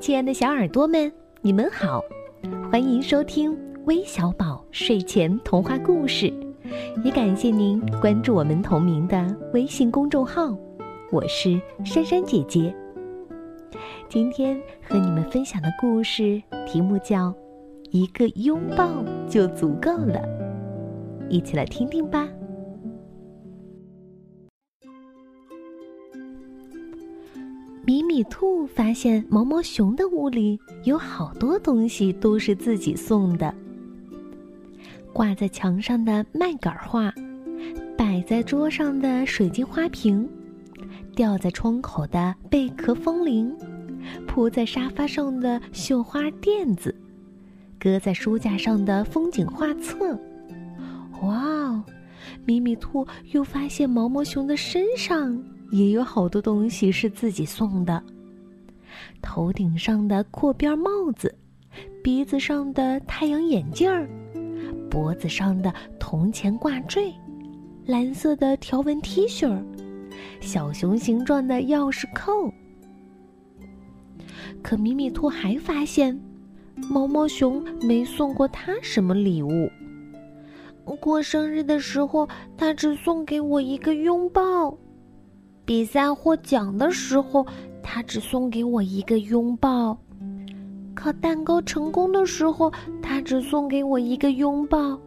亲爱的小耳朵们，你们好，欢迎收听微小宝睡前童话故事，也感谢您关注我们同名的微信公众号。我是珊珊姐姐。今天和你们分享的故事题目叫《一个拥抱就足够了》，一起来听听吧。米兔发现毛毛熊的屋里有好多东西都是自己送的：挂在墙上的麦秆画，摆在桌上的水晶花瓶，吊在窗口的贝壳风铃，铺在沙发上的绣花垫子，搁在书架上的风景画册。哇哦！米米兔又发现毛毛熊的身上。也有好多东西是自己送的：头顶上的阔边帽子，鼻子上的太阳眼镜儿，脖子上的铜钱挂坠，蓝色的条纹 T 恤，小熊形状的钥匙扣。可米米兔还发现，毛毛熊没送过他什么礼物。过生日的时候，他只送给我一个拥抱。比赛获奖的时候，他只送给我一个拥抱；烤蛋糕成功的时候，他只送给我一个拥抱；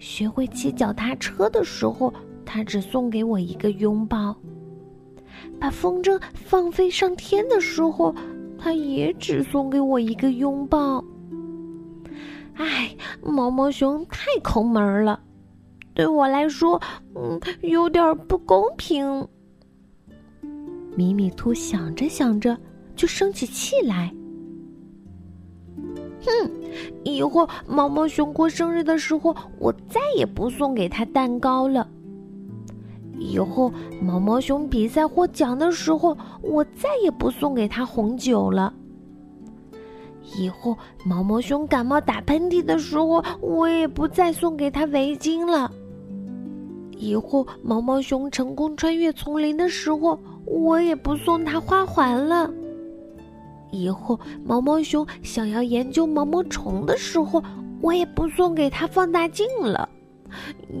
学会骑脚踏车的时候，他只送给我一个拥抱；把风筝放飞上天的时候，他也只送给我一个拥抱。唉，毛毛熊太抠门了，对我来说，嗯，有点不公平。米米兔想着想着，就生起气来。哼，以后毛毛熊过生日的时候，我再也不送给他蛋糕了。以后毛毛熊比赛获奖的时候，我再也不送给他红酒了。以后毛毛熊感冒打喷嚏的时候，我也不再送给他围巾了。以后毛毛熊成功穿越丛林的时候，我也不送他花环了。以后毛毛熊想要研究毛毛虫的时候，我也不送给他放大镜了。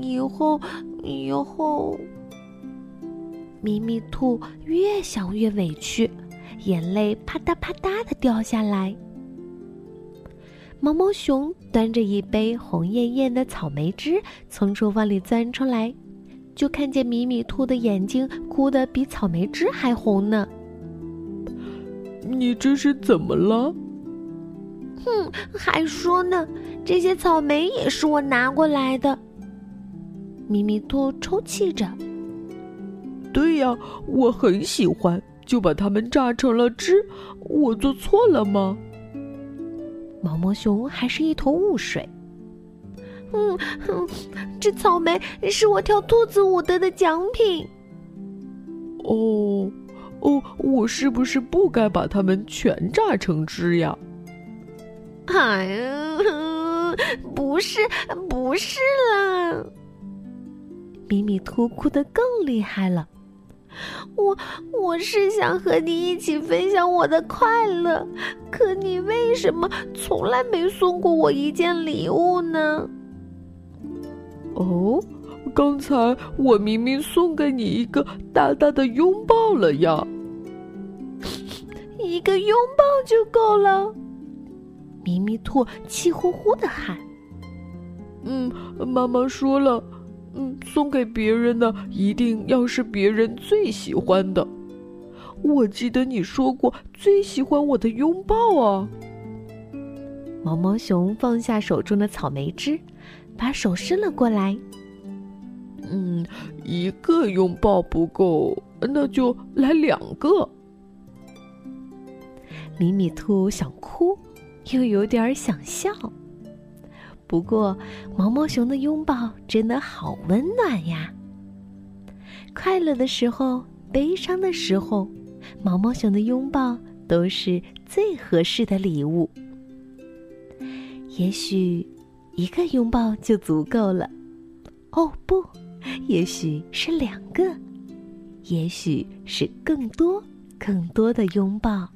以后，以后，咪咪兔越想越委屈，眼泪啪嗒啪嗒的掉下来。毛毛熊端着一杯红艳艳的草莓汁从厨房里钻出来。就看见米米兔的眼睛哭得比草莓汁还红呢。你这是怎么了？哼，还说呢，这些草莓也是我拿过来的。米米兔抽泣着。对呀，我很喜欢，就把它们榨成了汁。我做错了吗？毛毛熊还是一头雾水。嗯哼，这草莓是我跳兔子舞得的奖品。哦，哦，我是不是不该把它们全榨成汁呀？哎呀，不是，不是啦！米米兔哭得更厉害了。我我是想和你一起分享我的快乐，可你为什么从来没送过我一件礼物呢？哦，刚才我明明送给你一个大大的拥抱了呀！一个拥抱就够了。咪咪兔气呼呼的喊：“嗯，妈妈说了，嗯，送给别人的一定要是别人最喜欢的。我记得你说过最喜欢我的拥抱啊。”毛毛熊放下手中的草莓汁。把手伸了过来。嗯，一个拥抱不够，那就来两个。米米兔想哭，又有点想笑。不过，毛毛熊的拥抱真的好温暖呀！快乐的时候，悲伤的时候，毛毛熊的拥抱都是最合适的礼物。也许。一个拥抱就足够了。哦不也许是两个也许是更多更多的拥抱。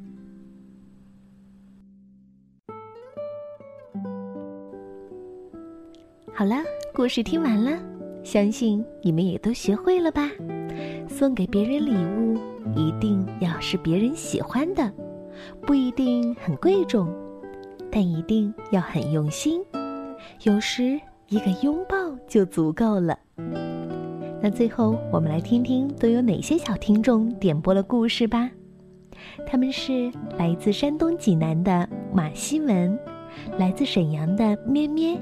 好了故事听完了相信你们也都学会了吧。送给别人礼物一定要是别人喜欢的不一定很贵重但一定要很用心。有时一个拥抱就足够了。那最后，我们来听听都有哪些小听众点播了故事吧。他们是来自山东济南的马希文，来自沈阳的咩咩。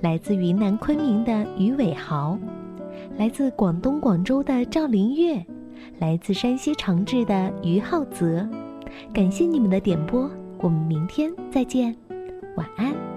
来自云南昆明的于伟豪，来自广东广州的赵林月，来自山西长治的于浩泽，感谢你们的点播，我们明天再见，晚安。